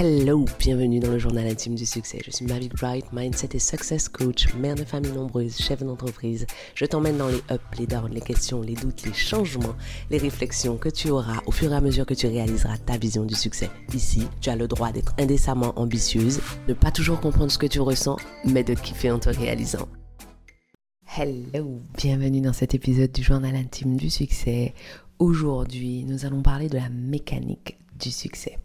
Hello, bienvenue dans le journal intime du succès. Je suis Mavic Bright, mindset et success coach, mère de famille nombreuse, chef d'entreprise. Je t'emmène dans les ups, les downs, les questions, les doutes, les changements, les réflexions que tu auras au fur et à mesure que tu réaliseras ta vision du succès. Ici, tu as le droit d'être indécemment ambitieuse, de pas toujours comprendre ce que tu ressens, mais de kiffer en te réalisant. Hello, bienvenue dans cet épisode du journal intime du succès. Aujourd'hui, nous allons parler de la mécanique du succès.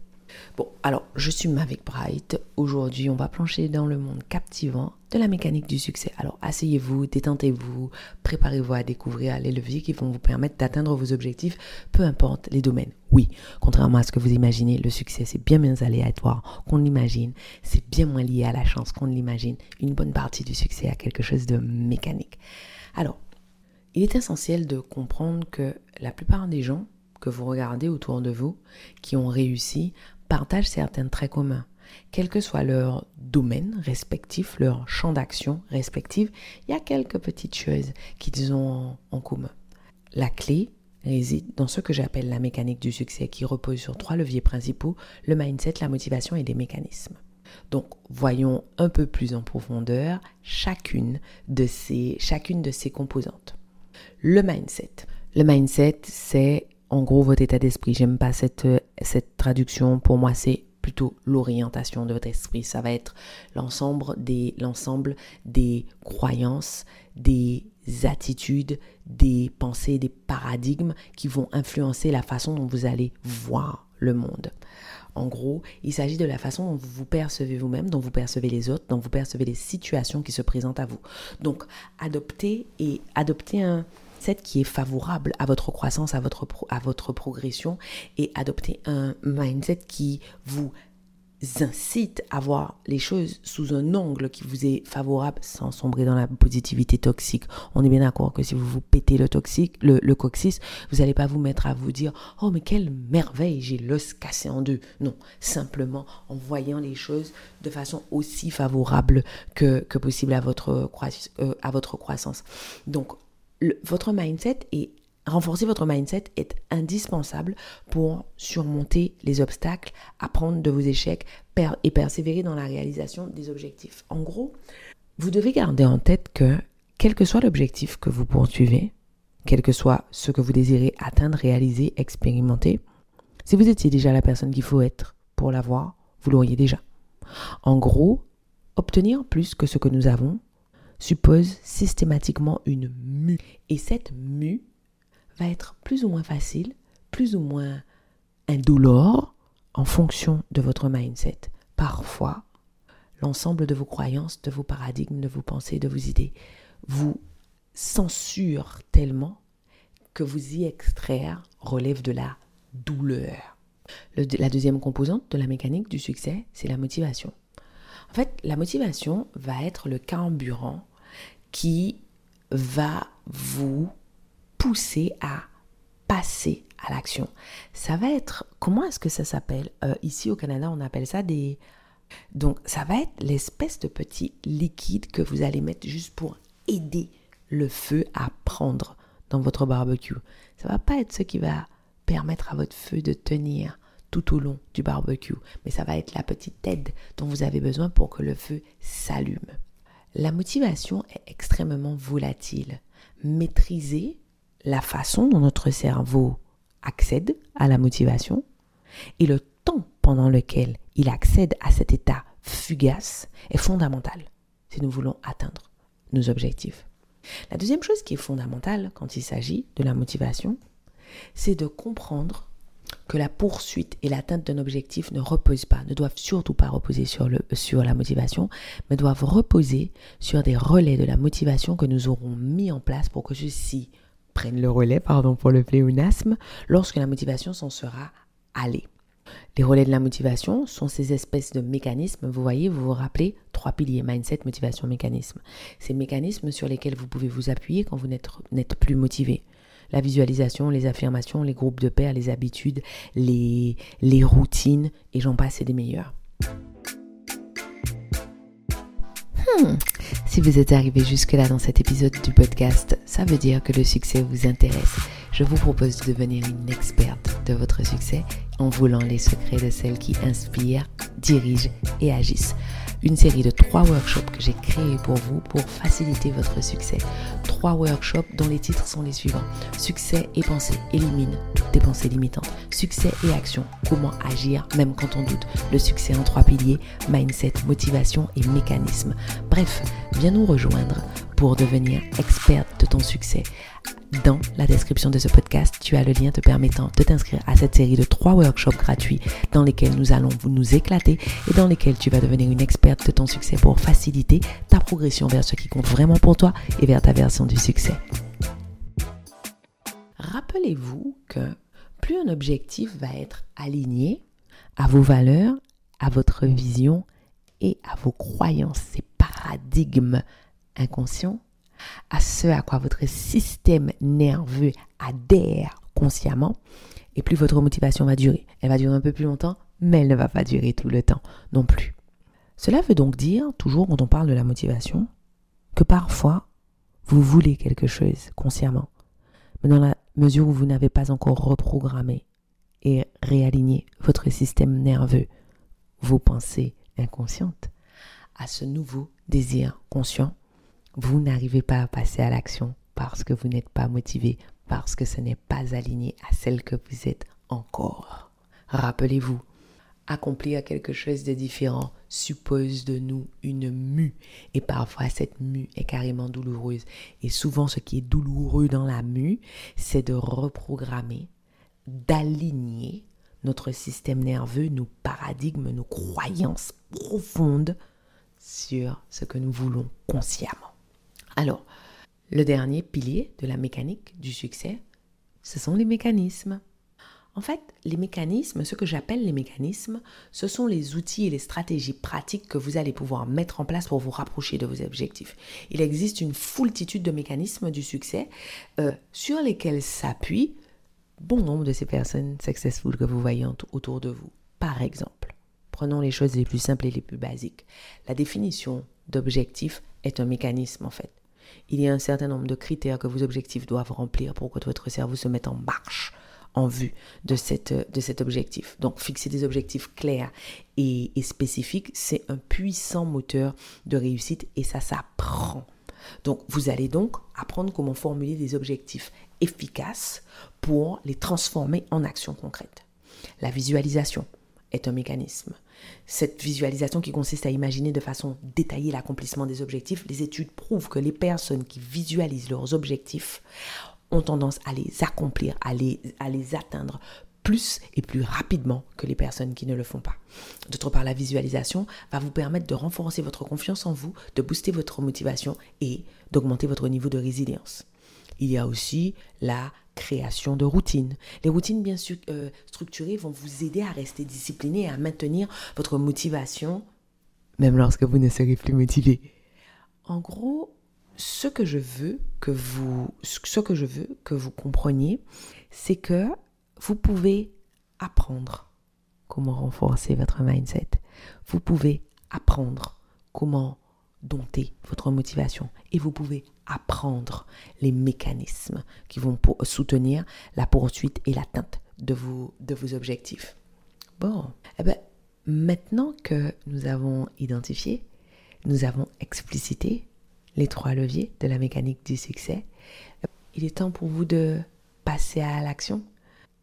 Bon, alors, je suis Mavic Bright. Aujourd'hui, on va plancher dans le monde captivant de la mécanique du succès. Alors, asseyez-vous, détentez-vous, préparez-vous à découvrir les leviers qui vont vous permettre d'atteindre vos objectifs, peu importe les domaines. Oui, contrairement à ce que vous imaginez, le succès, c'est bien moins aléatoire qu'on l'imagine. C'est bien moins lié à la chance qu'on l'imagine. Une bonne partie du succès a quelque chose de mécanique. Alors, il est essentiel de comprendre que la plupart des gens que vous regardez autour de vous qui ont réussi partagent certains traits communs. Quel que soit leur domaine respectif, leur champ d'action respectif, il y a quelques petites choses qu'ils ont en commun. La clé réside dans ce que j'appelle la mécanique du succès qui repose sur trois leviers principaux, le mindset, la motivation et les mécanismes. Donc, voyons un peu plus en profondeur chacune de ces, chacune de ces composantes. Le mindset. Le mindset, c'est en gros votre état d'esprit. J'aime pas cette, cette traduction. Pour moi, c'est plutôt l'orientation de votre esprit. Ça va être l'ensemble des, l'ensemble des croyances, des attitudes, des pensées, des paradigmes qui vont influencer la façon dont vous allez voir le monde. En gros, il s'agit de la façon dont vous vous percevez vous-même, dont vous percevez les autres, dont vous percevez les situations qui se présentent à vous. Donc, adopter et adopter un, qui est favorable à votre croissance, à votre, à votre progression et adopter un mindset qui vous incite à voir les choses sous un angle qui vous est favorable sans sombrer dans la positivité toxique. On est bien d'accord que si vous vous pétez le toxique, le, le coccyx, vous n'allez pas vous mettre à vous dire oh mais quelle merveille j'ai l'os cassé en deux. Non, simplement en voyant les choses de façon aussi favorable que, possible à votre, euh, à votre croissance. Donc votre mindset et renforcer votre mindset est indispensable pour surmonter les obstacles, apprendre de vos échecs et persévérer dans la réalisation des objectifs. En gros, vous devez garder en tête que quel que soit l'objectif que vous poursuivez, quel que soit ce que vous désirez atteindre, réaliser, expérimenter, si vous étiez déjà la personne qu'il faut être pour l'avoir, vous l'auriez déjà. En gros, obtenir plus que ce que nous avons, suppose systématiquement une mue. Et cette mue va être plus ou moins facile, plus ou moins indolore en fonction de votre mindset. Parfois, l'ensemble de vos croyances, de vos paradigmes, de vos pensées, de vos idées vous censure tellement que vous y extraire relève de la douleur. la deuxième composante de la mécanique du succès, c'est la motivation. En fait, la motivation va être le carburant qui va vous pousser à passer à l'action. Ça va être, comment est-ce que ça s'appelle? Euh, Ici au Canada, on appelle ça des... Donc, ça va être l'espèce de petit liquide que vous allez mettre juste pour aider le feu à prendre dans votre barbecue. Ça va pas être ce qui va permettre à votre feu de tenir tout au long du barbecue. Mais ça va être la petite aide dont vous avez besoin pour que le feu s'allume. La motivation est extrêmement volatile. Maîtriser la façon dont notre cerveau accède à la motivation et le temps pendant lequel il accède à cet état fugace est fondamental si nous voulons atteindre nos objectifs. La deuxième chose qui est fondamentale quand il s'agit de la motivation, c'est de comprendre que la poursuite et l'atteinte d'un objectif ne reposent pas, ne doivent surtout pas reposer sur, le, sur la motivation, mais doivent reposer sur des relais de la motivation que nous aurons mis en place pour que ceux-ci prennent le relais, pardon pour le pléonasme, lorsque la motivation s'en sera allée. Les relais de la motivation sont ces espèces de mécanismes, vous voyez, vous vous rappelez, trois piliers, mindset, motivation, mécanisme. Ces mécanismes sur lesquels vous pouvez vous appuyer quand vous n'êtes plus motivé la visualisation, les affirmations, les groupes de pairs, les habitudes, les, routines, et j'en passe, c'est des meilleurs. Hmm. Si vous êtes arrivé jusque-là dans cet épisode du podcast, ça veut dire que le succès vous intéresse. Je vous propose de devenir une experte de votre succès en voulant les secrets de celles qui inspirent dirigent et agissent une série de trois workshops que j'ai créés pour vous pour faciliter votre succès. Trois workshops dont les titres sont les suivants. Succès et pensée, élimine toutes tes pensées limitantes. Succès et action, comment agir même quand on doute? Le succès en trois piliers, mindset, motivation et mécanisme. Bref, viens nous rejoindre pour devenir experte de ton succès. Dans la description de ce podcast, tu as le lien te permettant de t'inscrire à cette série de trois workshops gratuits dans lesquels nous allons nous éclater et dans lesquels tu vas devenir une experte de ton succès pour faciliter ta progression vers ce qui compte vraiment pour toi et vers ta version du succès. Rappelez-vous que plus un objectif va être aligné à vos valeurs, à votre vision et à vos croyances, ces paradigmes inconscients, à ce à quoi votre système nerveux adhère consciemment, et plus votre motivation va durer. Elle va durer un peu plus longtemps, mais elle ne va pas durer tout le temps non plus. Cela veut donc dire, toujours quand on parle de la motivation, que parfois, vous voulez quelque chose consciemment, mais dans la mesure où vous n'avez pas encore reprogrammé et réaligné votre système nerveux, vos pensées inconscientes, à ce nouveau désir conscient, vous n'arrivez pas à passer à l'action parce que vous n'êtes pas motivé, parce que ce n'est pas aligné à celle que vous êtes encore. Rappelez-vous, accomplir quelque chose de différent suppose de nous une mue. Et parfois, cette mue est carrément douloureuse. Et souvent, ce qui est douloureux dans la mue, c'est de reprogrammer, d'aligner notre système nerveux, nos paradigmes, nos croyances profondes sur ce que nous voulons consciemment. Alors, le dernier pilier de la mécanique du succès, ce sont les mécanismes. En fait, les mécanismes, ce que j'appelle les mécanismes, ce sont les outils et les stratégies pratiques que vous allez pouvoir mettre en place pour vous rapprocher de vos objectifs. Il existe une foultitude de mécanismes du succès euh, sur lesquels s'appuient bon nombre de ces personnes successful que vous voyez autour de vous. Par exemple, prenons les choses les plus simples et les plus basiques. La définition d'objectif est un mécanisme en fait il y a un certain nombre de critères que vos objectifs doivent remplir pour que votre cerveau se mette en marche en vue de, cette, de cet objectif. Donc, fixer des objectifs clairs et, et spécifiques, c'est un puissant moteur de réussite et ça s'apprend. Donc, vous allez donc apprendre comment formuler des objectifs efficaces pour les transformer en actions concrètes. La visualisation est un mécanisme. Cette visualisation qui consiste à imaginer de façon détaillée l'accomplissement des objectifs, les études prouvent que les personnes qui visualisent leurs objectifs ont tendance à les accomplir, à les, à les atteindre plus et plus rapidement que les personnes qui ne le font pas. D'autre part, la visualisation va vous permettre de renforcer votre confiance en vous, de booster votre motivation et d'augmenter votre niveau de résilience. Il y a aussi la création de routines. Les routines bien euh, structurées vont vous aider à rester discipliné et à maintenir votre motivation, même lorsque vous ne serez plus motivé. En gros, ce que je veux que vous, ce que je veux que vous compreniez, c'est que vous pouvez apprendre comment renforcer votre mindset. Vous pouvez apprendre comment dompter votre motivation et vous pouvez apprendre les mécanismes qui vont soutenir la poursuite et l'atteinte de vos, de vos objectifs. Bon, eh ben, maintenant que nous avons identifié, nous avons explicité les trois leviers de la mécanique du succès, il est temps pour vous de passer à l'action.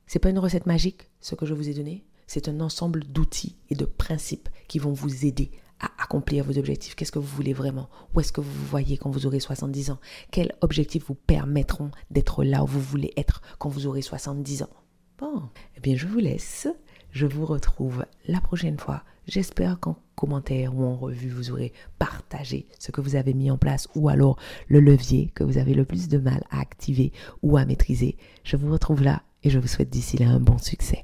C'est pas une recette magique, ce que je vous ai donné. C'est un ensemble d'outils et de principes qui vont vous aider à accomplir vos objectifs Qu'est-ce que vous voulez vraiment? Où est-ce que vous vous voyez quand vous aurez 70 ans? Quels objectifs vous permettront d'être là où vous voulez être quand vous aurez 70 ans? Bon, eh bien je vous laisse. Je vous retrouve la prochaine fois. J'espère qu'en commentaire ou en revue, vous aurez partagé ce que vous avez mis en place ou alors le levier que vous avez le plus de mal à activer ou à maîtriser. Je vous retrouve là et je vous souhaite d'ici là un bon succès.